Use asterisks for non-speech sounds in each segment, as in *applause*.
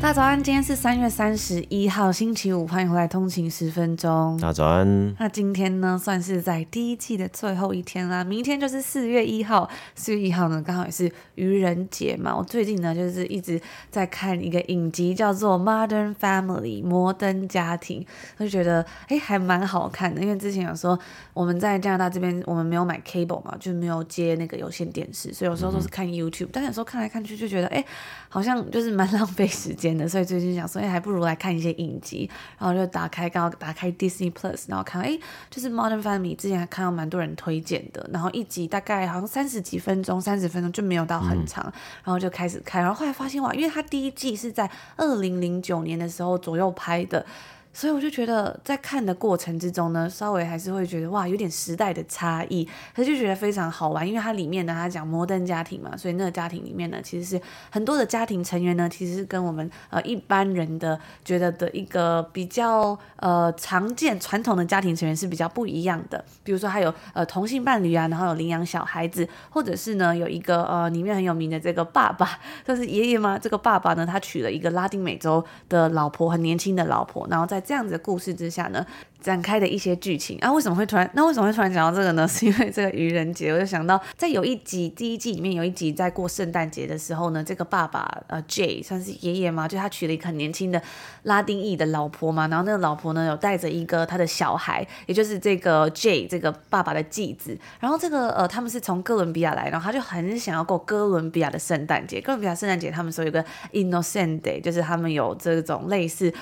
大早安，今天是三月三十一号，星期五，欢迎回来通勤十分钟。大早安。那今天呢，算是在第一季的最后一天啦，明天就是四月一号。四月一号呢，刚好也是愚人节嘛。我最近呢，就是一直在看一个影集，叫做《Modern Family》摩登家庭，我就觉得哎，还蛮好看的。因为之前有说我们在加拿大这边，我们没有买 cable 嘛，就没有接那个有线电视，所以有时候都是看 YouTube，嗯。但有时候看来看去就觉得，哎，好像就是蛮浪费时间。所以最近想说，哎，还不如来看一些影集，然后就打开，刚好打开 Disney Plus，然后看，哎，就是 Modern Family，之前还看到蛮多人推荐的，然后一集大概好像三十几分钟，三十分钟就没有到很长，嗯，然后就开始看，然后后来发现哇，因为它第一季是在二零零九年的时候左右拍的。所以我就觉得，在看的过程之中呢，稍微还是会觉得哇，有点时代的差异，可是就觉得非常好玩，因为它里面呢，它讲摩登家庭嘛，所以那个家庭里面呢，其实是很多的家庭成员呢，其实是跟我们呃一般人的觉得的一个比较呃常见传统的家庭成员是比较不一样的。比如说，还有呃同性伴侣啊，然后有领养小孩子，或者是呢有一个呃里面很有名的这个爸爸，这是爷爷吗？这个爸爸呢，他娶了一个拉丁美洲的老婆，很年轻的老婆，然后在这样子的故事之下呢，展开的一些剧情啊，为什么会突然？那为什么会突然讲到这个呢？*laughs* 是因为这个愚人节，我就想到在有一集第一季里面有一集在过圣诞节的时候呢，这个爸爸呃 Jay 算是爷爷嘛，就他娶了一个很年轻的拉丁裔的老婆嘛，然后那个老婆呢有带着一个他的小孩，也就是这个 Jay 这个爸爸的继子，然后这个呃他们是从哥伦比亚来，然后他就很想要过哥伦比亚的圣诞节，哥伦比亚圣诞节他们说有个 Innocent Day，就是他们有这种类似。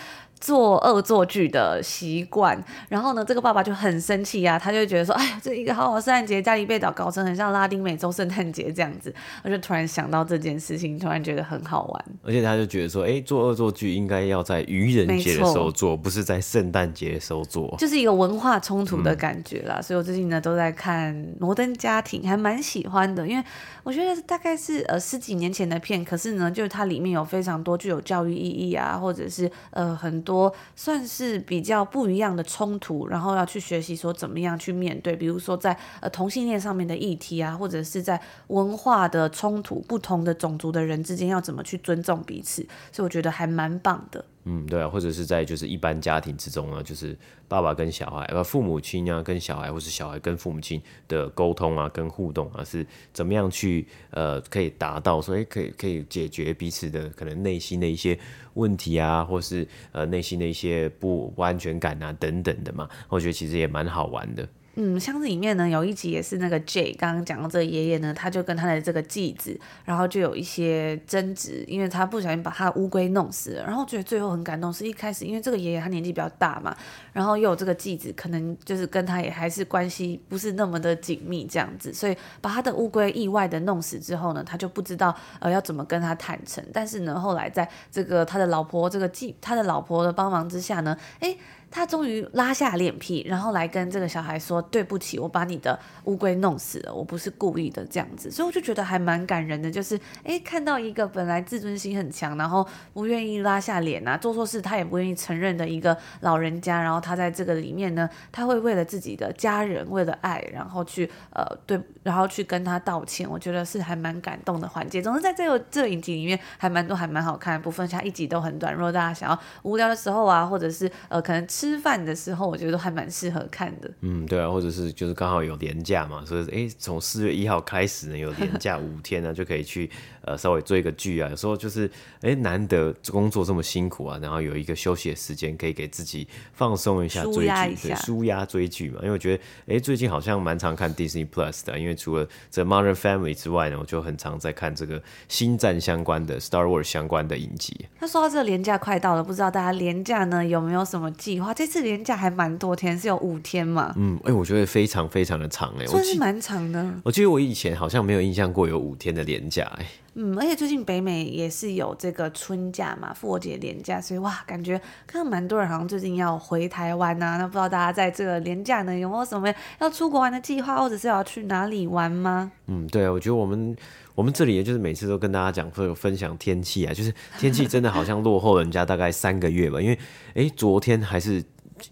做恶作剧的习惯，然后呢，这个爸爸就很生气呀、啊，他就觉得说，哎呀，这一个好好圣诞节，家里被搞搞成很像拉丁美洲圣诞节这样子，我就突然想到这件事情，突然觉得很好玩。而且他就觉得说，哎，做恶作剧应该要在愚人节的时候做，不是在圣诞节的时候做，就是一个文化冲突的感觉啦。嗯、所以我最近呢都在看《摩登家庭》，还蛮喜欢的，因为我觉得大概是呃十几年前的片，可是呢，就是它里面有非常多具有教育意义啊，或者是呃很。多算是比较不一样的冲突，然后要去学习说怎么样去面对，比如说在呃同性恋上面的议题啊，或者是在文化的冲突，不同的种族的人之间要怎么去尊重彼此，所以我觉得还蛮棒的。嗯，对啊，或者是在就是一般家庭之中啊，就是爸爸跟小孩，呃，父母亲啊跟小孩，或是小孩跟父母亲的沟通啊，跟互动啊，是怎么样去呃可以达到，所以可以可以解决彼此的可能内心的一些问题啊，或是呃内心的一些不不安全感啊等等的嘛，我觉得其实也蛮好玩的。嗯，箱子里面呢有一集也是那个 J 刚刚讲到这个爷爷呢，他就跟他的这个继子，然后就有一些争执，因为他不小心把他的乌龟弄死了。然后觉得最后很感动，是一开始因为这个爷爷他年纪比较大嘛，然后又有这个继子，可能就是跟他也还是关系不是那么的紧密这样子，所以把他的乌龟意外的弄死之后呢，他就不知道呃要怎么跟他坦诚。但是呢，后来在这个他的老婆这个继他的老婆的帮忙之下呢，诶。他终于拉下脸皮，然后来跟这个小孩说：“对不起，我把你的乌龟弄死了，我不是故意的。”这样子，所以我就觉得还蛮感人的。就是，诶，看到一个本来自尊心很强，然后不愿意拉下脸啊，做错事他也不愿意承认的一个老人家，然后他在这个里面呢，他会为了自己的家人，为了爱，然后去呃对，然后去跟他道歉。我觉得是还蛮感动的环节。总之，在这个这影集里面，还蛮多还蛮好看的部分，像一集都很短。如果大家想要无聊的时候啊，或者是呃可能。吃饭的时候，我觉得都还蛮适合看的。嗯，对啊，或者是就是刚好有年假嘛，所以哎，从四月一号开始呢，有年假五天呢，就可以去呃稍微追个剧啊。有时候就是哎，难得工作这么辛苦啊，然后有一个休息的时间，可以给自己放松一下，追剧，对，舒压追剧嘛。因为我觉得哎，最近好像蛮常看 Disney Plus 的，因为除了这 Modern Family 之外呢，我就很常在看这个星战相关的 Star Wars 相关的影集。那说到这个连假快到了，不知道大家年假呢有没有什么计划？这次连假还蛮多天，是有五天嘛？嗯，哎、欸，我觉得非常非常的长哎，算是蛮长的。我记得我以前好像没有印象过有五天的连假哎。嗯，而且最近北美也是有这个春假嘛，复活节连假，所以哇，感觉看到蛮多人好像最近要回台湾呐、啊。那不知道大家在这个连假呢有没有什么要出国玩的计划，或者是要去哪里玩吗？嗯，对啊，我觉得我们。我们这里也就是每次都跟大家讲分分享天气啊，*laughs* 就是天气真的好像落后人家大概三个月吧，因为诶，昨天还是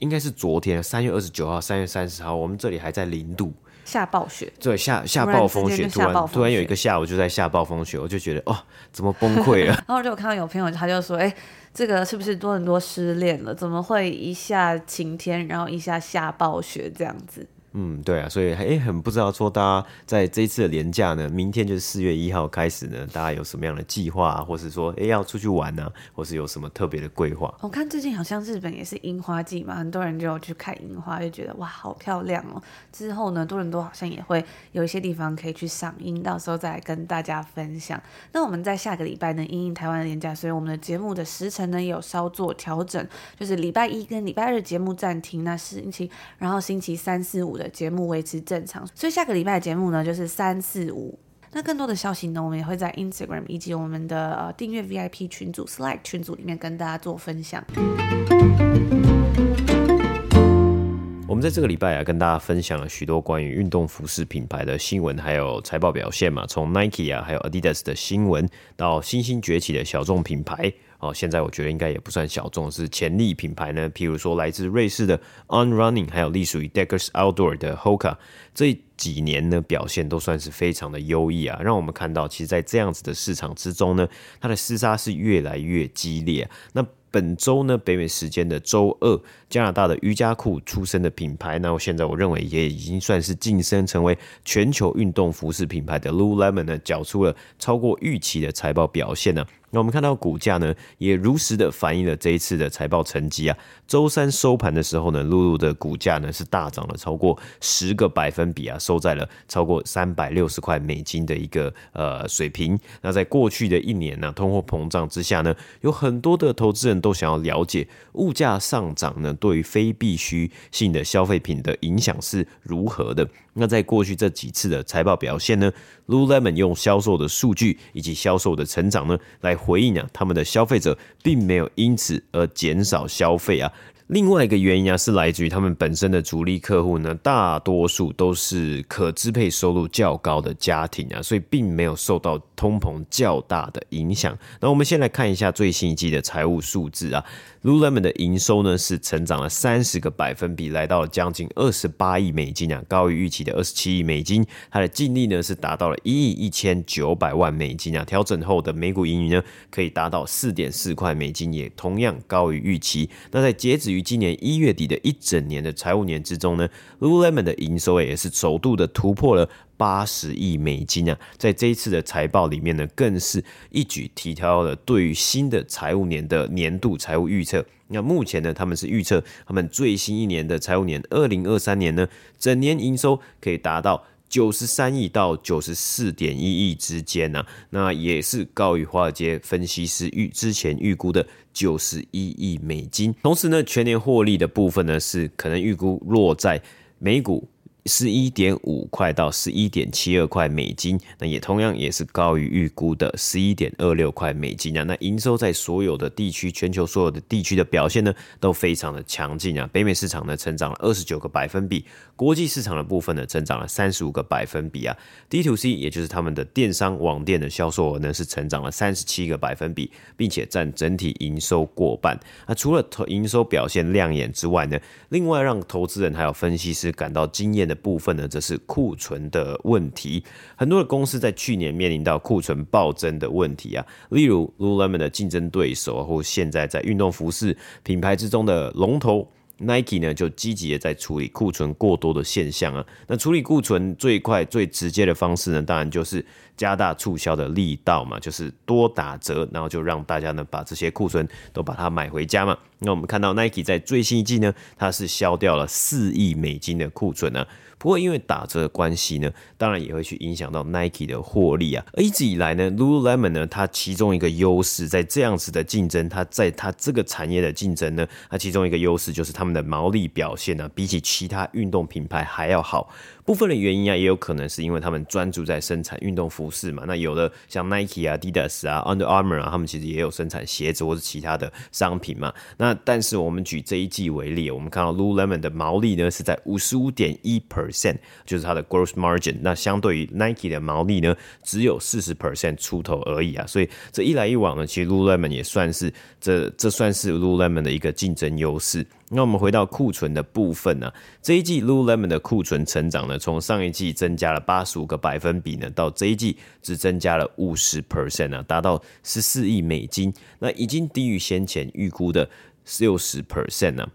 应该是昨天三月二十九号、三月三十号，我们这里还在零度下暴雪，对，下下暴风雪，突然突然，突然有一个下午就在下暴风雪，我就觉得哦，怎么崩溃了？*laughs* 然后就我看到有朋友他就说，哎，这个是不是多伦多失恋了？怎么会一下晴天，然后一下下暴雪这样子？嗯，对啊，所以哎，很不知道说大家在这一次的年假呢，明天就是四月一号开始呢，大家有什么样的计划啊，或是说哎要出去玩呢、啊，或是有什么特别的规划？我看最近好像日本也是樱花季嘛，很多人就去看樱花，就觉得哇，好漂亮哦。之后呢，多伦多好像也会有一些地方可以去赏樱，到时候再来跟大家分享。那我们在下个礼拜呢，因应台湾的年假，所以我们的节目的时程呢也有稍作调整，就是礼拜一跟礼拜二节目暂停，那是星期然后星期三四五的。节目维持正常，所以下个礼拜的节目呢就是三四五。那更多的消息呢，我们也会在 Instagram 以及我们的呃订阅 VIP 群组 Slack 群组里面跟大家做分享。我们在这个礼拜啊，跟大家分享了许多关于运动服饰品牌的新闻，还有财报表现嘛。从 Nike 啊，还有 Adidas 的新闻，到新兴崛起的小众品牌。哦，现在我觉得应该也不算小众，是潜力品牌呢。譬如说，来自瑞士的 On Running，还有隶属于 Deckers Outdoor 的 Hoka，这几年呢表现都算是非常的优异啊。让我们看到，其实，在这样子的市场之中呢，它的厮杀是越来越激烈。那本周呢，北美时间的周二，加拿大的瑜伽裤出身的品牌，那我现在我认为也已经算是晋升成为全球运动服饰品牌的 Lululemon 呢，缴出了超过预期的财报表现呢。那我们看到股价呢，也如实的反映了这一次的财报成绩啊。周三收盘的时候呢，露露的股价呢是大涨了超过十个百分比啊，收在了超过三百六十块美金的一个呃水平。那在过去的一年呢，通货膨胀之下呢，有很多的投资人都想要了解物价上涨呢，对于非必需性的消费品的影响是如何的。那在过去这几次的财报表现呢，Lululemon 用销售的数据以及销售的成长呢，来回应啊，他们的消费者并没有因此而减少消费啊。另外一个原因啊，是来自于他们本身的主力客户呢，大多数都是可支配收入较高的家庭啊，所以并没有受到通膨较大的影响。那我们先来看一下最新一季的财务数字啊。Lululemon 的营收呢是成长了三十个百分比，来到了将近二十八亿美金啊，高于预期的二十七亿美金。它的净利呢是达到了一亿一千九百万美金啊，调整后的每股盈余呢可以达到四点四块美金，也同样高于预期。那在截止于今年一月底的一整年的财务年之中呢，Lululemon 的营收也是首度的突破了。八十亿美金啊，在这一次的财报里面呢，更是一举提高了对于新的财务年的年度财务预测。那目前呢，他们是预测他们最新一年的财务年二零二三年呢，整年营收可以达到九十三亿到九十四点一亿之间呢，那也是高于华尔街分析师预之前预估的九十一亿美金。同时呢，全年获利的部分呢，是可能预估落在每股。十一点五块到十一点七二块美金，那也同样也是高于预估的十一点二六块美金啊。那营收在所有的地区，全球所有的地区的表现呢，都非常的强劲啊。北美市场呢，成长了二十九个百分比，国际市场的部分呢，增长了三十五个百分比啊。D to C，也就是他们的电商网店的销售额呢，是成长了三十七个百分比，并且占整体营收过半。那除了营收表现亮眼之外呢，另外让投资人还有分析师感到惊艳的。部分呢，则是库存的问题。很多的公司在去年面临到库存暴增的问题啊，例如 Lululemon 的竞争对手，或现在在运动服饰品牌之中的龙头 Nike 呢就积极的在处理库存过多的现象啊。那处理库存最快最直接的方式呢，当然就是加大促销的力道嘛，就是多打折，然后就让大家呢把这些库存都把它买回家嘛。那我们看到 Nike 在最新一季呢，它是销掉了四亿美金的库存呢。不过因为打折的关系呢，当然也会去影响到 Nike 的获利啊。而一直以来呢，Lululemon 呢，它其中一个优势在这样子的竞争，它在它这个产业的竞争呢，它其中一个优势就是他们的毛利表现呢、比起其他运动品牌还要好。部分的原因啊，也有可能是因为他们专注在生产运动服饰嘛。那有的像 Nike 啊、Adidas 啊、Under Armour 啊，他们其实也有生产鞋子或是其他的商品嘛。那但是我们举这一季为例，我们看到 Lululemon 的毛利呢是在五十五点一 percent，就是它的 gross margin。那相对于 Nike 的毛利呢，只有四十 percent 出头而已啊。所以这一来一往呢，其实 Lululemon 也算是这这算是 Lululemon 的一个竞争优势。那我们回到库存的部分呢、啊，这一季 Lululemon 的库存成长呢，从上一季增加了八十五个百分比呢，到这一季只增加了五十 percent 啊，达到十四亿美金，那已经低于先前预估的六十 percent 呢。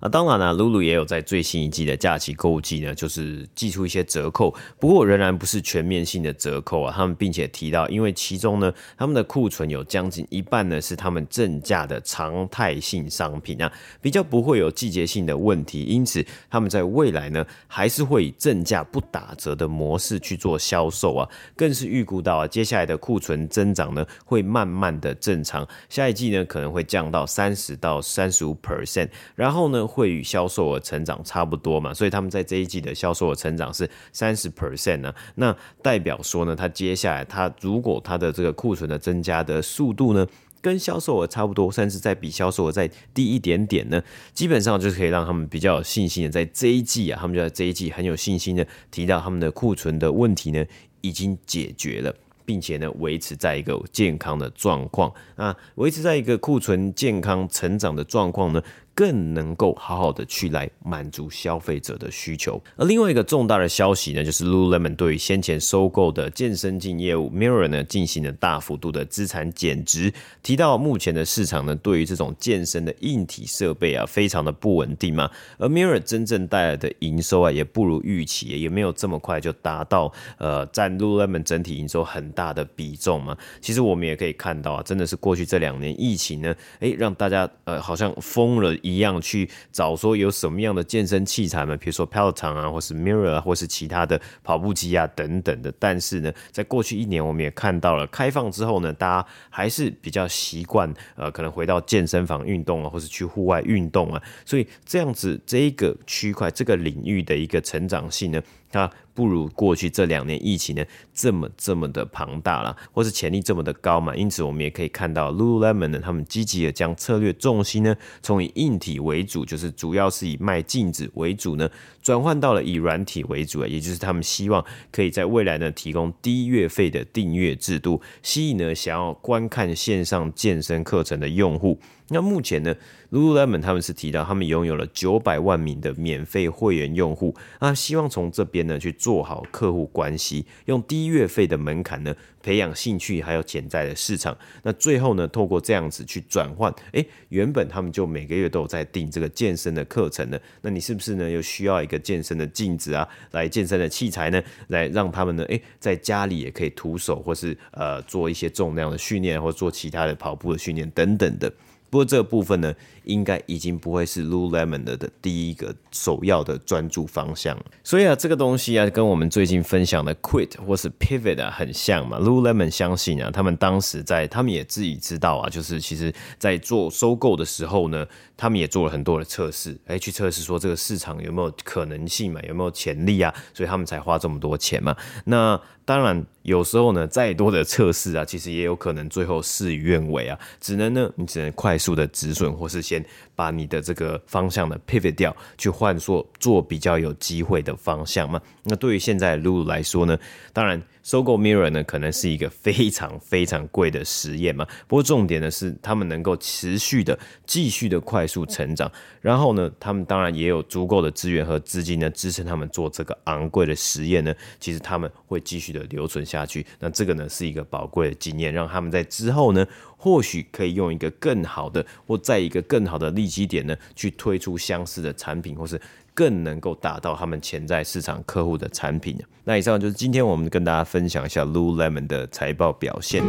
啊，当然了，Lulu 也有在最新一季的假期购物季呢，就是寄出一些折扣，不过仍然不是全面性的折扣啊。他们并且提到，因为其中呢，他们的库存有将近一半呢是他们正价的常态性商品啊，比较不会有季节性的问题，因此他们在未来呢还是会以正价不打折的模式去做销售啊，更是预估到啊，接下来的库存增长呢会慢慢的正常，下一季呢可能会降到三十到三十五 percent，然后呢。会与销售额成长差不多嘛，所以他们在这一季的销售额成长是三十 percent 呢，那代表说呢，他接下来他如果他的这个库存的增加的速度呢，跟销售额差不多，甚至再比销售额再低一点点呢，基本上就是可以让他们比较有信心的在这一季啊，他们就在这一季很有信心的提到他们的库存的问题呢已经解决了，并且呢维持在一个健康的状况啊，维持在一个库存健康成长的状况呢。更能够好好的去来满足消费者的需求。而另外一个重大的消息呢，就是 Lululemon 对于先前收购的健身镜业务 Mirror 呢进行了大幅度的资产减值。提到目前的市场呢，对于这种健身的硬体设备啊，非常的不稳定嘛。而 Mirror 真正带来的营收啊，也不如预期，也没有这么快就达到呃占 Lululemon 整体营收很大的比重嘛。其实我们也可以看到啊，真的是过去这两年疫情呢，诶，让大家呃好像疯了。一样去找说有什么样的健身器材嘛，比如说 Peloton 啊，或是 Mirror 啊，或是其他的跑步机啊等等的。但是呢，在过去一年，我们也看到了开放之后呢，大家还是比较习惯呃，可能回到健身房运动啊，或是去户外运动啊。所以这样子这一个区块这个领域的一个成长性呢，它不如过去这两年疫情呢这么这么的庞大了，或是潜力这么的高嘛？因此我们也可以看到 Lululemon 呢，他们积极的将策略重心呢从以硬体为主，就是主要是以卖镜子为主呢，转换到了以软体为主，也就是他们希望可以在未来呢提供低月费的订阅制度，吸引呢想要观看线上健身课程的用户。那目前呢，Lululemon 他们是提到他们拥有了九百万名的免费会员用户，那希望从这边呢去做好客户关系，用低月费的门槛呢培养兴趣，还有潜在的市场。那最后呢，透过这样子去转换，诶，原本他们就每个月都有在订这个健身的课程呢，那你是不是呢又需要一个健身的镜子啊，来健身的器材呢，来让他们呢，诶，在家里也可以徒手或是呃做一些重量的训练，或做其他的跑步的训练等等的。不过这个部分呢，应该已经不会是 Lululemon 的的第一个首要的专注方向了。所以啊，这个东西啊，跟我们最近分享的 Quit 或是 Pivot 啊很像嘛。Lululemon 相信啊，他们当时在，他们也自己知道啊，就是其实在做收购的时候呢，他们也做了很多的测试，哎，去测试说这个市场有没有可能性嘛，有没有潜力啊，所以他们才花这么多钱嘛。那当然，有时候呢，再多的测试啊，其实也有可能最后事与愿违啊，只能呢，你只能快速的止损，或是先把你的这个方向呢 pivot 掉，去换说做比较有机会的方向嘛。那对于现在 Lulu 来说呢，当然。收购 Mirror 呢，可能是一个非常非常贵的实验嘛。不过重点呢是，他们能够持续的、继续的快速成长。然后呢，他们当然也有足够的资源和资金呢，支撑他们做这个昂贵的实验呢。其实他们会继续的留存下去。那这个呢是一个宝贵的经验，让他们在之后呢，或许可以用一个更好的或在一个更好的利基点呢，去推出相似的产品，或是更能够达到他们潜在市场客户的产品。那以上就是今天我们跟大家分享一下 Lululemon 的财报表现。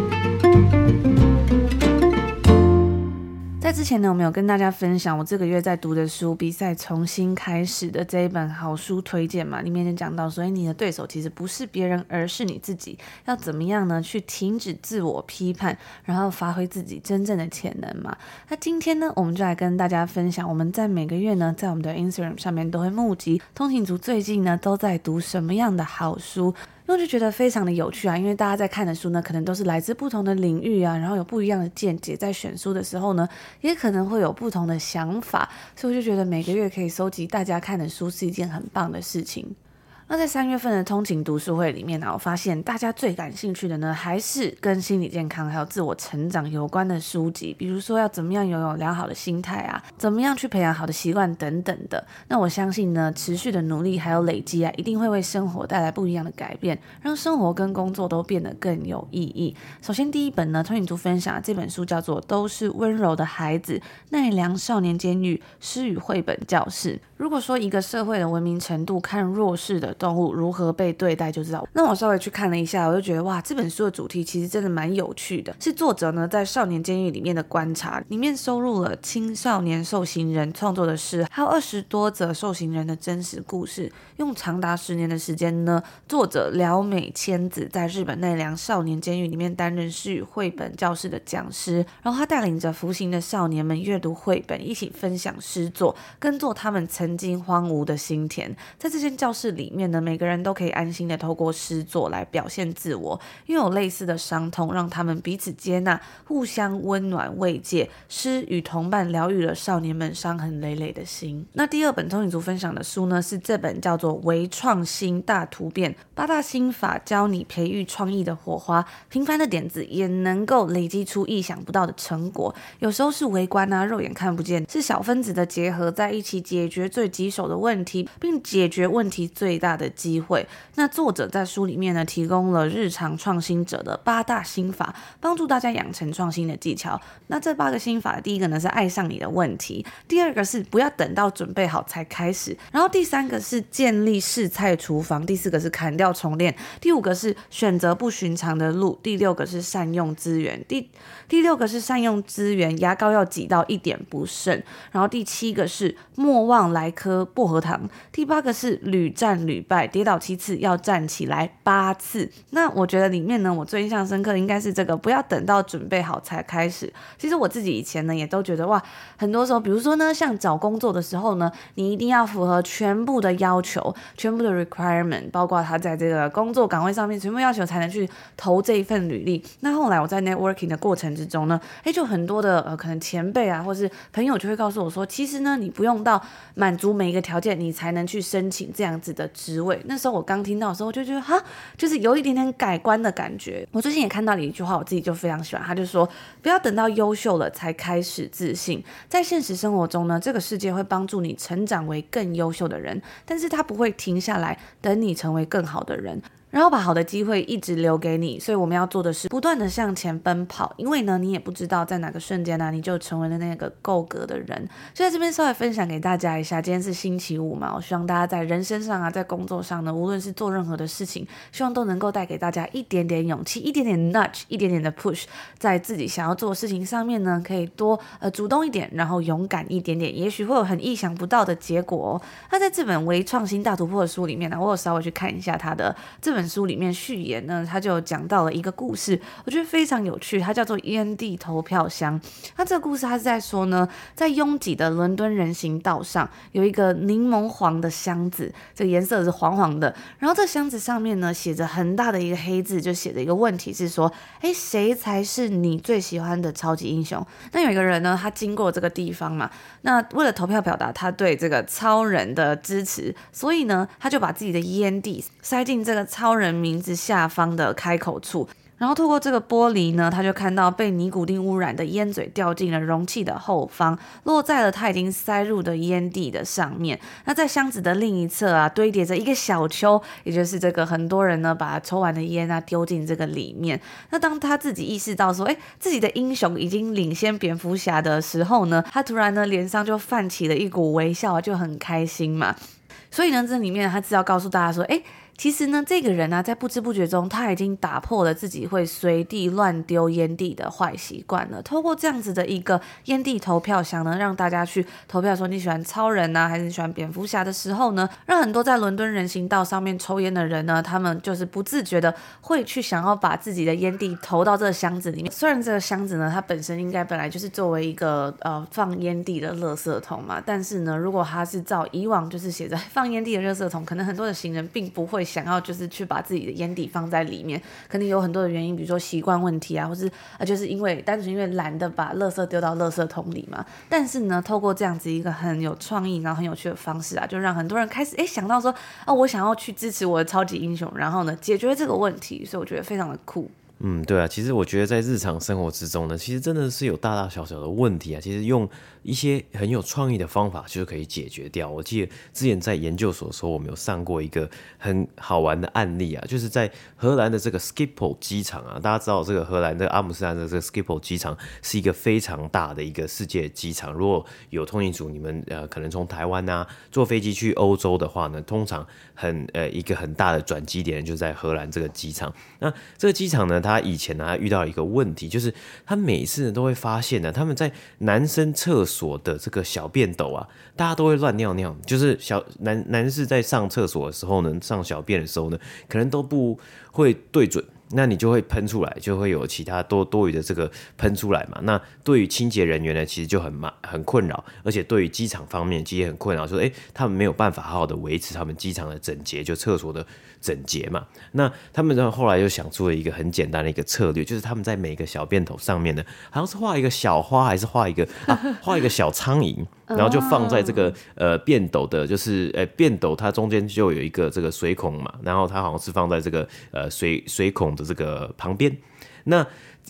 在之前呢，我们有跟大家分享我这个月在读的书《比赛重新开始》的这一本好书推荐嘛，里面就讲到，所以你的对手其实不是别人，而是你自己。要怎么样呢？去停止自我批判，然后发挥自己真正的潜能嘛。那今天呢，我们就来跟大家分享，我们在每个月呢，在我们的 Instagram 上面都会募集通勤族最近呢都在读什么样的好书。我就觉得非常的有趣啊，因为大家在看的书呢，可能都是来自不同的领域啊，然后有不一样的见解，在选书的时候呢，也可能会有不同的想法，所以我就觉得每个月可以收集大家看的书是一件很棒的事情。那在三月份的通勤读书会里面呢，我发现大家最感兴趣的呢，还是跟心理健康还有自我成长有关的书籍，比如说要怎么样拥有良好的心态啊，怎么样去培养好的习惯等等的。那我相信呢，持续的努力还有累积啊，一定会为生活带来不一样的改变，让生活跟工作都变得更有意义。首先第一本呢，通勤族分享这本书叫做《都是温柔的孩子：奈良少年监狱诗与绘本教室》。如果说一个社会的文明程度，看弱势的动物如何被对待就知道。那我稍微去看了一下，我就觉得哇，这本书的主题其实真的蛮有趣的。是作者呢在少年监狱里面的观察，里面收录了青少年受刑人创作的诗，还有二十多则受刑人的真实故事。用长达十年的时间呢，作者辽美千子在日本奈良少年监狱里面担任是绘本教室的讲师，然后他带领着服刑的少年们阅读绘本，一起分享诗作，耕作他们。曾经荒芜的心田，在这间教室里面呢，每个人都可以安心的透过诗作来表现自我，拥有类似的伤痛，让他们彼此接纳，互相温暖慰藉。诗与同伴疗愈了少年们伤痕累累的心。那第二本通影族分享的书呢，是这本叫做《微创新大突变：八大心法教你培育创意的火花》，平凡的点子也能够累积出意想不到的成果。有时候是微观啊，肉眼看不见，是小分子的结合在一起解决最棘手的问题，并解决问题最大的机会。那作者在书里面呢，提供了日常创新者的八大心法，帮助大家养成创新的技巧。那这八个心法，第一个呢是爱上你的问题，第二个是不要等到准备好才开始，然后第三个是建立试菜厨房，第四个是砍掉重练，第五个是选择不寻常的路，第六个是善用资源，第第六个是善用资源，牙膏要挤到一点不剩，然后第七个是莫忘来。颗薄荷糖。第八个是屡战屡败，跌倒七次要站起来八次。那我觉得里面呢，我最印象深刻的应该是这个，不要等到准备好才开始。其实我自己以前呢，也都觉得哇，很多时候，比如说呢，像找工作的时候呢，你一定要符合全部的要求，全部的 requirement，包括他在这个工作岗位上面全部要求才能去投这一份履历。那后来我在 networking 的过程之中呢，诶，就很多的呃，可能前辈啊，或是朋友就会告诉我说，其实呢，你不用到满足每一个条件，你才能去申请这样子的职那时候我刚听到的时候，我就觉得哈，就是有一点点改观的感觉。我最近也看到了一句话，我自己就非常喜欢，他就说不要等到优秀了才开始自信。在现实生活中呢，这个世界会帮助你成长为更优秀的人，但是他不会停下来等你成为更好的人。然后把好的机会一直留给你，所以我们要做的是不断的向前奔跑，因为呢，你也不知道在哪个瞬间呢，你就成为了那个够格的人。所以在这边稍微分享给大家一下，今天是星期五嘛，我希望大家在人生上啊，在工作上呢，无论是做任何的事情，希望都能够带给大家一点点勇气，一点点 nudge，一点点的 push，在自己想要做的事情上面呢，可以多呃主动一点，然后勇敢一点点，也许会有很意想不到的结果哦。那在这本微创新大突破的书里面呢，我有稍微去看一下它的这本。本书里面序言呢，他就讲到了一个故事，我觉得非常有趣，它叫做烟蒂投票箱。那这个故事他是在说呢，在拥挤的伦敦人行道上，有一个柠檬黄的箱子，这个颜色是黄黄的。然后这箱子上面呢，写着很大的一个黑字，就写着一个问题是说，哎，谁才是你最喜欢的超级英雄？那有一个人呢，他经过这个地方嘛，那为了投票表达他对这个超人的支持，所以呢，他就把自己的烟蒂塞进这个超。超人名字下方的开口处，然后透过这个玻璃呢，他就看到被尼古丁污染的烟嘴掉进了容器的后方，落在了他已经塞入的烟蒂的上面。那在箱子的另一侧啊，堆叠着一个小丘，也就是这个很多人呢把抽完的烟啊丢进这个里面。那当他自己意识到说，哎，自己的英雄已经领先蝙蝠侠的时候呢，他突然呢脸上就泛起了一股微笑，就很开心嘛。所以呢，这里面他只要告诉大家说，哎。其实呢，这个人呢、在不知不觉中，他已经打破了自己会随地乱丢烟蒂的坏习惯了。透过这样子的一个烟蒂投票箱呢，让大家去投票说你喜欢超人呢、啊，还是你喜欢蝙蝠侠的时候呢，让很多在伦敦人行道上面抽烟的人呢，他们就是不自觉的会去想要把自己的烟蒂投到这个箱子里面。虽然这个箱子呢，它本身应该本来就是作为一个呃放烟蒂的垃圾桶嘛，但是呢，如果它是照以往就是写着放烟蒂的垃圾桶，可能很多的行人并不会。想要就是去把自己的眼底放在里面，肯定有很多的原因，比如说习惯问题啊，或是啊，就是因为单纯因为懒得把垃圾丢到垃圾桶里嘛。但是呢，透过这样子一个很有创意，然后很有趣的方式啊，就让很多人开始哎想到说，啊，我想要去支持我的超级英雄，然后呢，解决这个问题，所以我觉得非常的酷。嗯，对啊，其实我觉得在日常生活之中呢，其实真的是有大大小小的问题啊。其实用一些很有创意的方法就是可以解决掉。我记得之前在研究所的时候，我们有上过一个很好玩的案例啊，就是在荷兰的这个 Schiphol 机场啊，大家知道这个荷兰的阿姆斯特丹的这个 Schiphol 机场是一个非常大的一个世界机场。如果有通勤族，你们呃可能从台湾啊坐飞机去欧洲的话呢，通常很呃一个很大的转机点就在荷兰这个机场。那这个机场呢，它他以前呢，他遇到一个问题，就是他每次呢都会发现呢，他们在男生厕所的这个小便斗啊，大家都会乱尿尿，就是小男男士在上厕所的时候呢，上小便的时候呢，可能都不会对准。那你就会喷出来，就会有其他多多余的这个喷出来嘛。那对于清洁人员呢，其实就很麻很困扰，而且对于机场方面其实也很困扰，说诶，他们没有办法好好的维持他们机场的整洁，就厕所的整洁嘛。那他们后来又想出了一个很简单的一个策略，就是他们在每个小便斗上面呢，好像是画一个小花，还是画一个啊，画一个小苍蝇。*laughs* 然后就放在这个呃便斗的，就是呃便斗它中间就有一个这个水孔嘛，然后它好像是放在这个呃水水孔的这个旁边，那。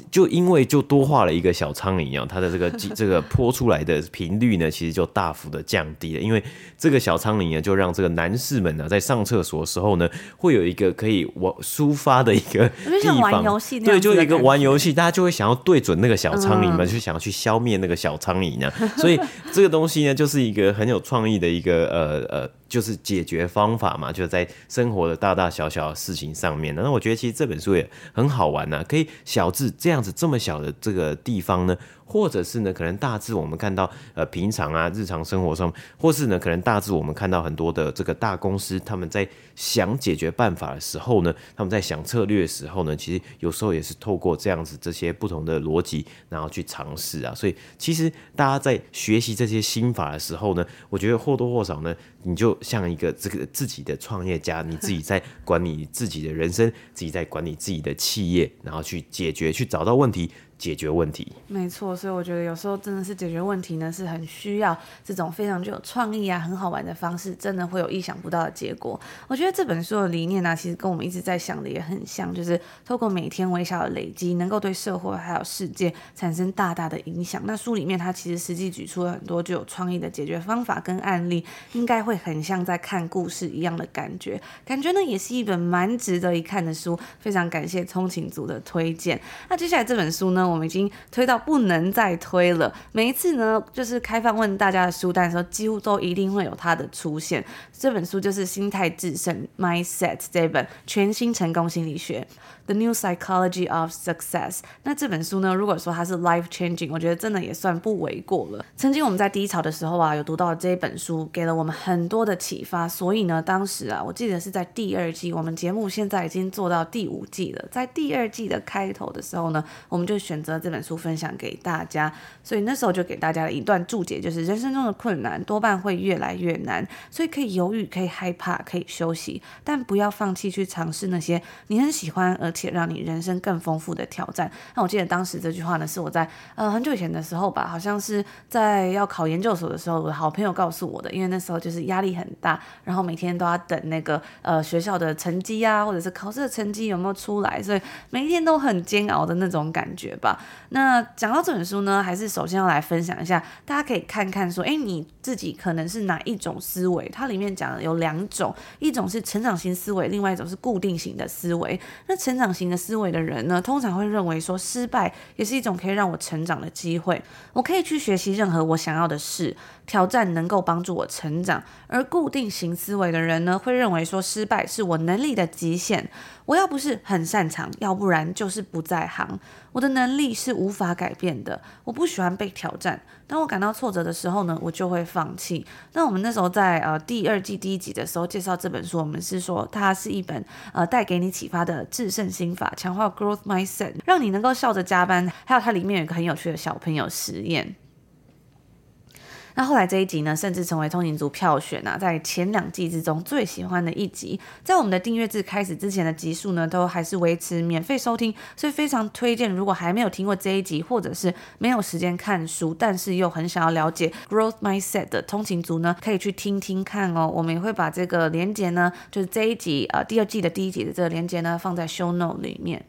就因为就多画了一个小苍蝇一样，它的这个 *laughs* 这个泼出来的频率呢，其实就大幅的降低了。因为这个小苍蝇呢，就让这个男士们呢，在上厕所的时候呢，会有一个可以玩抒发的一个地方。玩游戏，对，就一个玩游戏，大家就会想要对准那个小苍蝇嘛，就想要去消灭那个小苍蝇呢。所以这个东西呢，就是一个很有创意的一个呃呃。就是解决方法嘛，就在生活的大大小小的事情上面。那我觉得其实这本书也很好玩呢、可以小至这样子这么小的这个地方呢。或者是呢，可能大致我们看到呃平常啊日常生活上，或是呢可能大致我们看到很多的这个大公司，他们在想解决办法的时候呢，他们在想策略的时候呢，其实有时候也是透过这样子这些不同的逻辑，然后去尝试啊。所以其实大家在学习这些心法的时候呢，我觉得或多或少呢，你就像一个这个自己的创业家，你自己在管理自己的人生，自己在管理自己的企业，然后去解决，去找到问题。解决问题，没错，所以我觉得有时候真的是解决问题呢，是很需要这种非常具有创意啊、很好玩的方式，真的会有意想不到的结果。我觉得这本书的理念呢、其实跟我们一直在想的也很像，就是透过每天微小的累积，能够对社会还有世界产生大大的影响。那书里面它其实实际举出了很多具有创意的解决方法跟案例，应该会很像在看故事一样的感觉。感觉呢，也是一本蛮值得一看的书。非常感谢通勤族的推荐。那接下来这本书呢，我们已经推到不能再推了。每一次呢，就是开放问大家的书单的时候，几乎都一定会有它的出现。这本书就是《心态制胜》（Mindset） 这本全新成功心理学。The New Psychology of Success。那这本书呢，如果说它是 life changing，我觉得真的也算不为过了。曾经我们在低潮的时候啊，有读到这本书，给了我们很多的启发。所以呢，当时啊，我记得是在第二季，我们节目现在已经做到第五季了。在第二季的开头的时候呢，我们就选择这本书分享给大家。所以那时候就给大家了一段注解，就是人生中的困难多半会越来越难，所以可以犹豫，可以害怕，可以休息，但不要放弃去尝试那些你很喜欢而且让你人生更丰富的挑战。那我记得当时这句话呢，是我在呃很久以前的时候吧，好像是在要考研究所的时候，我的好朋友告诉我的，因为那时候就是压力很大，然后每天都要等那个呃学校的成绩啊，或者是考试的成绩有没有出来，所以每一天都很煎熬的那种感觉吧。那讲到这本书呢，还是首先要来分享一下，大家可以看看说，诶，你自己可能是哪一种思维？它里面讲的有两种，一种是成长型思维，另外一种是固定型的思维。那成长型的思维的人呢，通常会认为说，失败也是一种可以让我成长的机会，我可以去学习任何我想要的事。挑战能够帮助我成长，而固定型思维的人呢，会认为说失败是我能力的极限。我要不是很擅长，要不然就是不在行。我的能力是无法改变的。我不喜欢被挑战。当我感到挫折的时候呢，我就会放弃。那我们那时候在呃第二季第一集的时候介绍这本书，我们是说它是一本呃带给你启发的制胜心法，强化 growth mindset，让你能够笑着加班。还有它里面有一个很有趣的小朋友实验。那后来这一集呢，甚至成为通勤族票选啊，在前两季之中最喜欢的一集。在我们的订阅制开始之前的集数呢，都还是维持免费收听，所以非常推荐。如果还没有听过这一集，或者是没有时间看书，但是又很想要了解 growth mindset 的通勤族呢，可以去听听看哦。我们也会把这个连接呢，就是这一集呃第二季的第一集的这个连接呢，放在 show note 里面。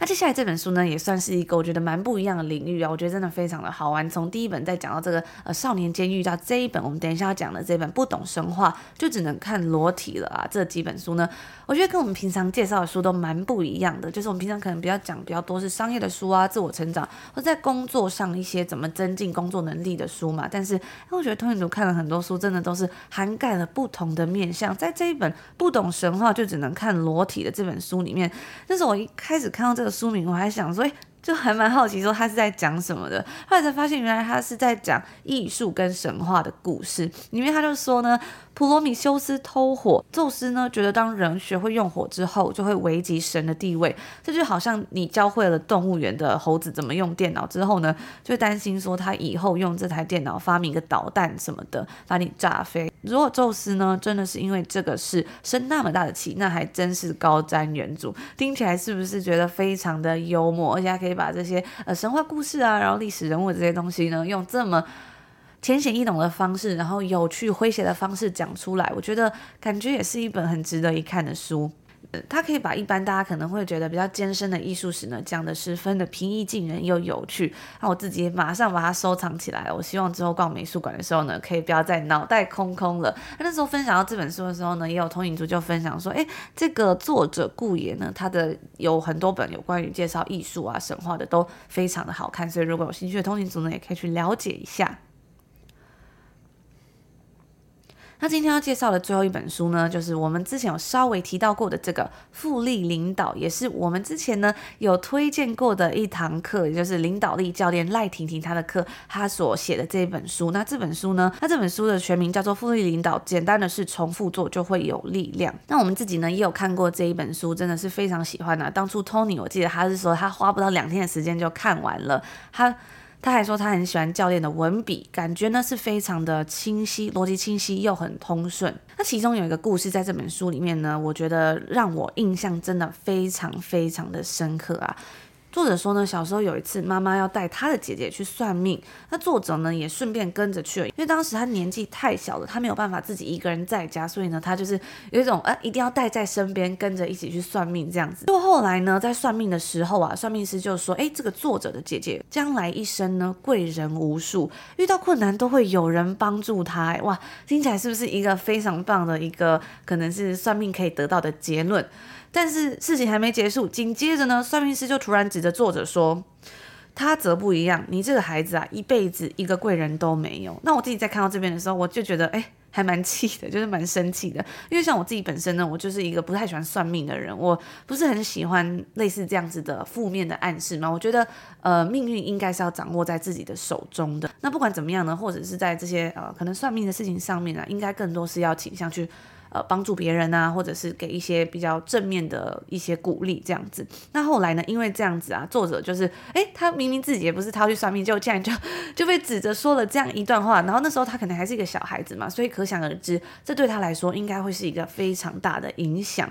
那接下来这本书呢，也算是一个我觉得蛮不一样的领域啊，我觉得真的非常的好玩。从第一本再讲到这个呃少年监狱，到这一本我们等一下要讲的这本不懂神话就只能看裸体了啊，这几本书呢，我觉得跟我们平常介绍的书都蛮不一样的。就是我们平常可能比较讲比较多是商业的书啊，自我成长或在工作上一些怎么增进工作能力的书嘛。但是我觉得通勤族看了很多书，真的都是涵盖了不同的面向。在这一本不懂神话就只能看裸体的这本书里面，那是我一开始看到这个。书名我还想说，就还蛮好奇，说他是在讲什么的。后来才发现，原来他是在讲艺术跟神话的故事。里面他就说呢。普罗米修斯偷火，宙斯呢觉得当人学会用火之后，就会危及神的地位。这就好像你教会了动物园的猴子怎么用电脑之后呢，就担心说他以后用这台电脑发明一个导弹什么的，把你炸飞。如果宙斯呢真的是因为这个事生那么大的气，那还真是高瞻远瞩。听起来是不是觉得非常的幽默，而且还可以可以把这些呃神话故事啊，然后历史人物这些东西呢，用这么。浅显易懂的方式，然后有趣诙谐的方式讲出来，我觉得感觉也是一本很值得一看的书。他，可以把一般大家可能会觉得比较艰深的艺术史呢，讲得十分的平易近人又有趣。那我自己马上把它收藏起来。我希望之后逛美术馆的时候呢，可以不要再脑袋空空了。那时候分享到这本书的时候呢，也有通勤族就分享说，诶，这个作者顾野呢，他的有很多本有关于介绍艺术啊、神话的，都非常的好看。所以如果有兴趣的通勤族呢，也可以去了解一下。那今天要介绍的最后一本书呢，就是我们之前有稍微提到过的这个复利领导，也是我们之前呢有推荐过的一堂课，也就是领导力教练赖婷婷她的课，她所写的这一本书。那这本书呢，那这本书的全名叫做《复利领导》，简单的是重复做就会有力量。那我们自己呢也有看过这一本书，真的是非常喜欢啊。当初 Tony 我记得他是说他花不到两天的时间就看完了，他。他还说他很喜欢教练的文笔，感觉呢是非常的清晰，逻辑清晰又很通顺。那其中有一个故事在这本书里面呢，我觉得让我印象真的非常非常的深刻啊。作者说呢，小时候有一次，妈妈要带他的姐姐去算命，那作者呢也顺便跟着去了，因为当时他年纪太小了，他没有办法自己一个人在家，所以呢，他就是有一种呃，一定要带在身边，跟着一起去算命这样子。就后来呢，在算命的时候啊，算命师就说，诶，这个作者的姐姐将来一生呢，贵人无数，遇到困难都会有人帮助他。哇，听起来是不是一个非常棒的一个，可能是算命可以得到的结论？但是事情还没结束，紧接着呢，算命师就突然指着作者说：“他则不一样，你这个孩子啊，一辈子一个贵人都没有。”那我自己在看到这边的时候，我就觉得，哎，还蛮气的，*laughs* 就是蛮生气的。因为像我自己本身呢，我就是一个不太喜欢算命的人，我不是很喜欢类似这样子的负面的暗示嘛。我觉得，呃，命运应该是要掌握在自己的手中的。那不管怎么样呢，或者是在这些呃可能算命的事情上面啊，应该更多是要倾向去。呃帮助别人啊，或者是给一些比较正面的一些鼓励这样子。那后来呢，因为这样子啊，作者就是哎，他明明自己也不是他去算命，就竟然就就被指着说了这样一段话。然后那时候他可能还是一个小孩子嘛，所以可想而知，这对他来说应该会是一个非常大的影响。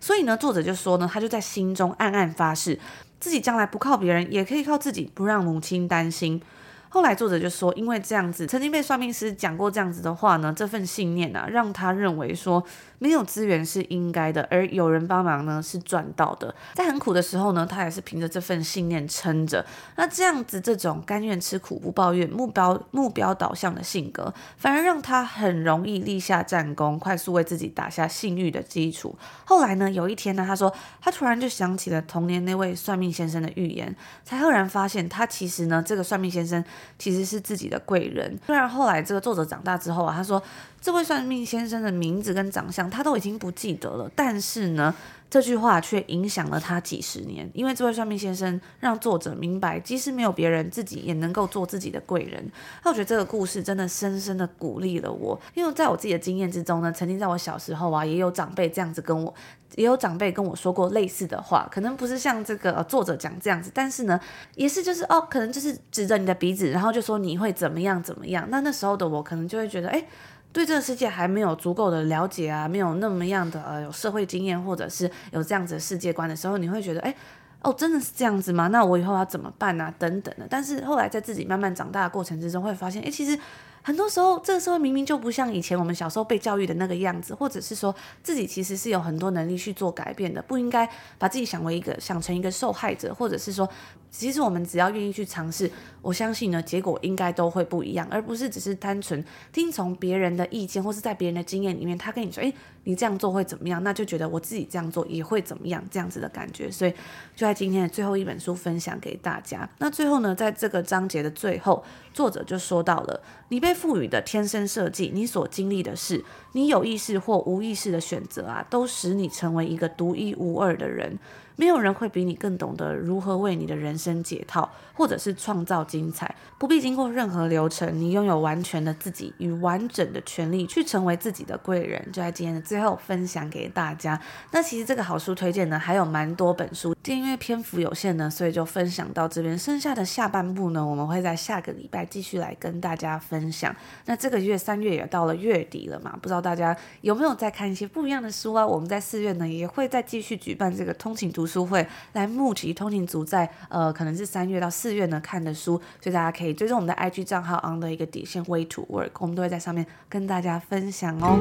所以呢，作者就说呢，他就在心中暗暗发誓，自己将来不靠别人，也可以靠自己，不让母亲担心。后来作者就说，因为这样子，曾经被算命师讲过这样子的话呢，这份信念啊，让他认为说。没有资源是应该的，而有人帮忙呢是赚到的。在很苦的时候呢，他也是凭着这份信念撑着。那这样子，这种甘愿吃苦不抱怨、目标目标导向的性格，反而让他很容易立下战功，快速为自己打下信誉的基础。后来呢，有一天呢，他说他突然就想起了童年那位算命先生的预言，才赫然发现他其实呢，这个算命先生其实是自己的贵人。虽然后来这个作者长大之后啊，他说。这位算命先生的名字跟长相，他都已经不记得了。但是呢，这句话却影响了他几十年。因为这位算命先生让作者明白，即使没有别人，自己也能够做自己的贵人。那我觉得这个故事真的深深的鼓励了我。因为在我自己的经验之中呢，曾经在我小时候啊，也有长辈这样子跟我，也有长辈跟我说过类似的话。可能不是像这个作者讲这样子，但是呢，也是就是哦，可能就是指着你的鼻子，然后就说你会怎么样怎么样。那那时候的我可能就会觉得，哎。对这个世界还没有足够的了解啊，没有那么样的呃有社会经验，或者是有这样子的世界观的时候，你会觉得，哎，哦，真的是这样子吗？那我以后要怎么办啊？等等的。但是后来在自己慢慢长大的过程之中，会发现，哎，其实。很多时候，这个社会明明就不像以前我们小时候被教育的那个样子，或者是说自己其实是有很多能力去做改变的，不应该把自己想为一个想成一个受害者，或者是说，其实我们只要愿意去尝试，我相信呢，结果应该都会不一样，而不是只是单纯听从别人的意见，或是在别人的经验里面，他跟你说，诶，你这样做会怎么样，那就觉得我自己这样做也会怎么样，这样子的感觉。所以就在今天的最后一本书分享给大家。那最后呢，在这个章节的最后，作者就说到了，你被赋予的天生设计，你所经历的事，你有意识或无意识的选择啊，都使你成为一个独一无二的人。没有人会比你更懂得如何为你的人生解套，或者是创造精彩，不必经过任何流程，你拥有完全的自己与完整的权利去成为自己的贵人。就在今天的最后分享给大家。那其实这个好书推荐呢，还有蛮多本书，因为篇幅有限呢，所以就分享到这边。剩下的下半部呢，我们会在下个礼拜继续来跟大家分享。那这个月三月也到了月底了嘛，不知道大家有没有在看一些不一样的书啊？我们在四月呢，也会再继续举办这个通勤读书会来募集通勤族在呃可能是三月到四月呢看的书，所以大家可以追踪我们的 IG 账号 on 的一个底线 Way to Work，我们都会在上面跟大家分享哦。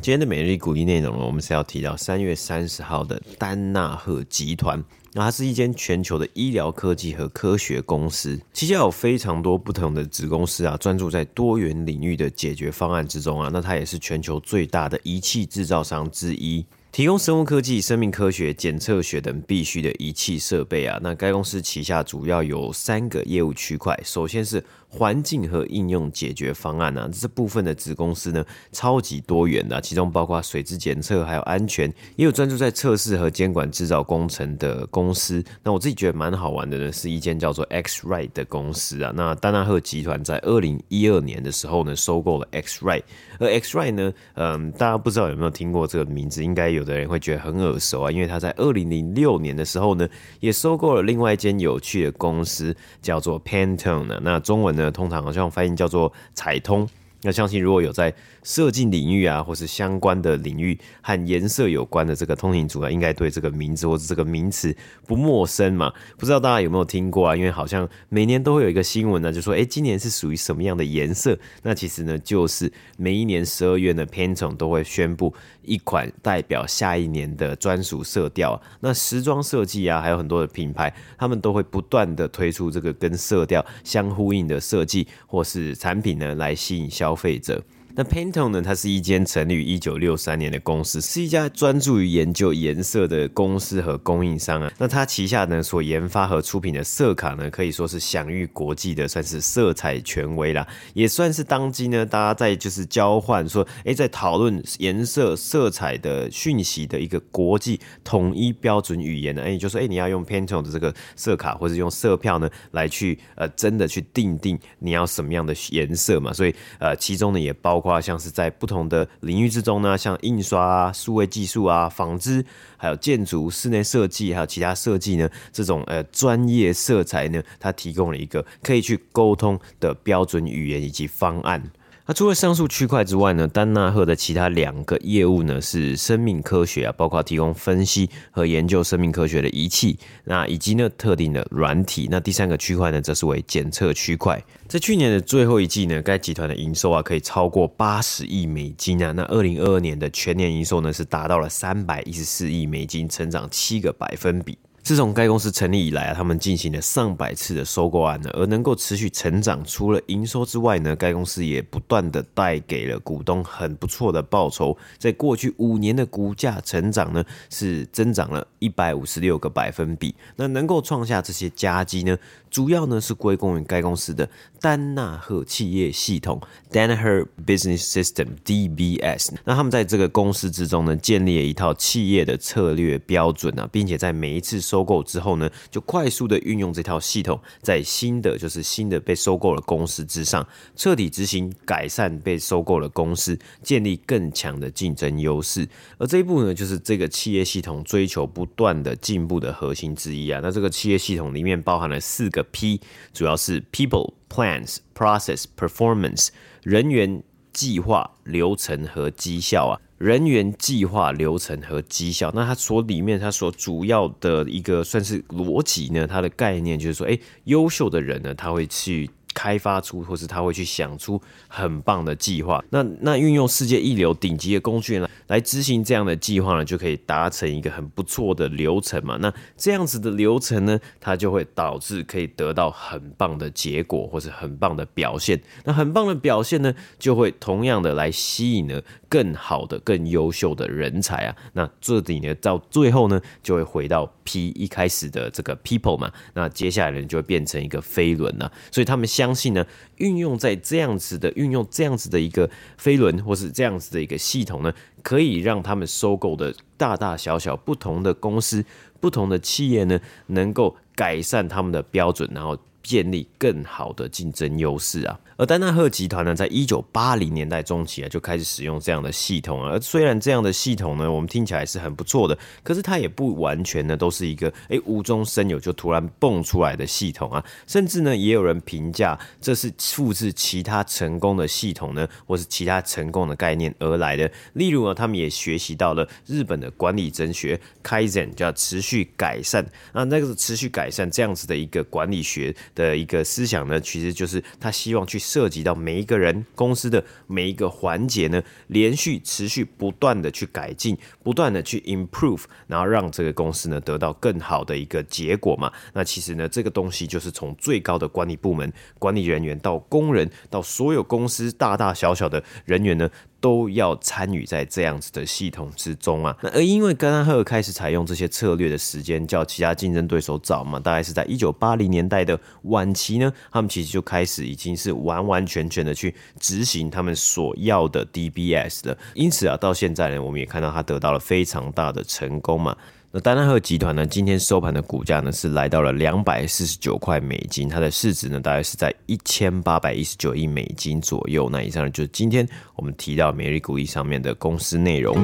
今天的每日鼓励内容呢，我们是要提到三月三十号的丹纳赫集团。那它是一间全球的医疗科技和科学公司，旗下有非常多不同的子公司啊，专注在多元领域的解决方案之中啊。那它也是全球最大的仪器制造商之一。提供生物科技、生命科学、检测学等必须的仪器设备啊，那该公司旗下主要有三个业务区块。首先是环境和应用解决方案啊，这部分的子公司呢，超级多元的，其中包括水质检测，还有安全，也有专注在测试和监管制造工程的公司。那我自己觉得蛮好玩的呢，是一间叫做 X-Rite 的公司啊。那丹纳赫集团在二零一二年的时候呢，收购了 X-Rite，而 X-Rite 呢，嗯，大家不知道有没有听过这个名字，应该有。的人会觉得很耳熟啊，因为他在二零零六年的时候呢，也收购了另外一间有趣的公司，叫做 Pantone 呢那中文呢，通常好像翻译叫做彩通。那相信如果有在设计领域啊，或是相关的领域和颜色有关的这个通勤族啊，应该对这个名字或者这个名词不陌生嘛？不知道大家有没有听过啊？因为好像每年都会有一个新闻呢，就说诶，今年是属于什么样的颜色？那其实呢，就是每一年十二月呢，Pantone 都会宣布一款代表下一年的专属色调。那时装设计啊，还有很多的品牌，他们都会不断的推出这个跟色调相呼应的设计或是产品呢，来吸引消消费者。那 Pantone 呢，它是一间成立于一九六三年的公司，是一家专注于研究颜色的公司和供应商啊。那它旗下呢所研发和出品的色卡呢，可以说是享誉国际的，算是色彩权威啦，也算是当今呢大家在就是交换说，哎，在讨论颜色色彩的讯息的一个国际统一标准语言呢。哎，就说哎，你要用 Pantone 的这个色卡，或者用色票呢来去呃真的去定定你要什么样的颜色嘛。所以呃，其中呢也包话像是在不同的领域之中呢，像印刷啊、数位技术啊、纺织，还有建筑、室内设计，还有其他设计呢，这种呃专业色彩呢，它提供了一个可以去沟通的标准语言以及方案。那除了上述区块之外呢，丹纳赫的其他两个业务呢是生命科学啊，包括提供分析和研究生命科学的仪器，那以及呢特定的软体。那第三个区块呢，则是为检测区块。在去年的最后一季呢，该集团的营收啊可以超过八十亿美金啊。那二零二二年的全年营收呢是达到了三百一十四亿美金，成长七个百分比。自从该公司成立以来啊，他们进行了上百次的收购案呢，而能够持续成长，除了营收之外呢，该公司也不断的带给了股东很不错的报酬。在过去五年的股价成长呢，是增长了一百五十六个百分比。那能够创下这些佳绩呢，主要呢是归功于该公司的丹纳赫企业系统 （Danaher Business System，DBS）。那他们在这个公司之中呢，建立了一套企业的策略标准啊，并且在每一次收购之后呢，就快速的运用这套系统，在新的就是新的被收购的公司之上，彻底执行改善被收购的公司，建立更强的竞争优势。而这一步呢，就是这个企业系统追求不断的进步的核心之一啊。那这个企业系统里面包含了四个 P，主要是 People、Plans、Process、Performance，人员、计划、流程和绩效啊。人员计划流程和绩效，那它所里面它所主要的一个算是逻辑呢，它的概念就是说，诶，优秀的人呢，他会去。开发出，或是他会去想出很棒的计划。那那运用世界一流顶级的工具呢来执行这样的计划呢，就可以达成一个很不错的流程嘛。那这样子的流程呢，它就会导致可以得到很棒的结果，或是很棒的表现。那很棒的表现呢，就会同样的来吸引了更好的、更优秀的人才啊。那这里呢，到最后呢，就会回到 P 一开始的这个 people 嘛。那接下来呢，就会变成一个飞轮了。所以他们下相信呢，运用在这样子的运用这样子的一个飞轮，或是这样子的一个系统呢，可以让他们收购的大大小小不同的公司、不同的企业呢，能够改善他们的标准，然后。建立更好的竞争优势啊！而丹纳赫集团呢，在一九八零年代中期啊，就开始使用这样的系统啊。而虽然这样的系统呢，我们听起来是很不错的，可是它也不完全呢，都是一个诶无中生有就突然蹦出来的系统啊。甚至呢，也有人评价这是复制其他成功的系统呢，或是其他成功的概念而来的。例如呢，他们也学习到了日本的管理哲学 Kaizen，叫持续改善啊。那个持续改善这样子的一个管理学。的一个思想呢，其实就是他希望去涉及到每一个人公司的每一个环节呢，连续持续不断的去改进，不断的去 improve，然后让这个公司呢得到更好的一个结果嘛。那其实呢，这个东西就是从最高的管理部门管理人员到工人到所有公司大大小小的人员呢。都要参与在这样子的系统之中啊。而因为格兰赫开始采用这些策略的时间较其他竞争对手早嘛，大概是在一九八零年代的晚期呢，他们其实就开始已经是完完全全的去执行他们所要的 DBS 了。因此啊，到现在呢，我们也看到他得到了非常大的成功嘛。那丹纳赫集团呢，今天收盘的股价呢是来到了两百四十九块美金，它的市值呢大概是在一千八百一十九亿美金左右。那以上呢就是今天我们提到每日股议上面的公司内容。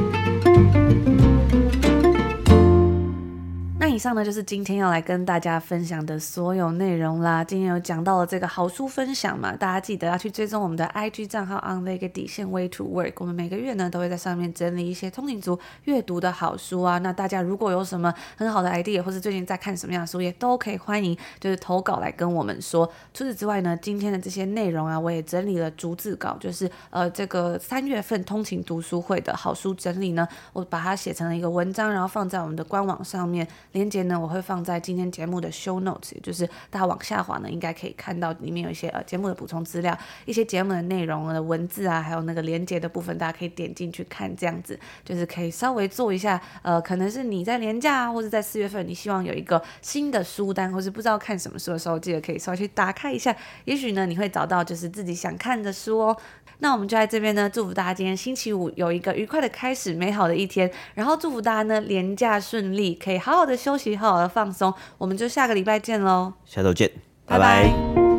以上呢就是今天要来跟大家分享的所有内容啦。今天有讲到了这个好书分享嘛，大家记得要去追踪我们的 IG 账号 on 那个底线 way to work。我们每个月呢都会在上面整理一些通勤族阅读的好书啊。那大家如果有什么很好的 idea，或是最近在看什么样的书，也都可以欢迎就是投稿来跟我们说。除此之外呢，今天的这些内容啊，我也整理了逐字稿，就是呃这个三月份通勤读书会的好书整理呢，我把它写成了一个文章，然后放在我们的官网上面连。链接呢，我会放在今天节目的 show notes，也就是大家往下滑呢，应该可以看到里面有一些呃节目的补充资料，一些节目的内容的文字啊，还有那个连接的部分，大家可以点进去看，这样子就是可以稍微做一下，呃，可能是你在连假啊，或者在四月份，你希望有一个新的书单，或是不知道看什么书的时候，记得可以稍微去打开一下，也许呢，你会找到就是自己想看的书哦。那我们就在这边呢，祝福大家今天星期五有一个愉快的开始，美好的一天，然后祝福大家呢连假顺利，可以好好的休息，好好的放松。我们就下个礼拜见喽，下周见，拜拜。拜拜。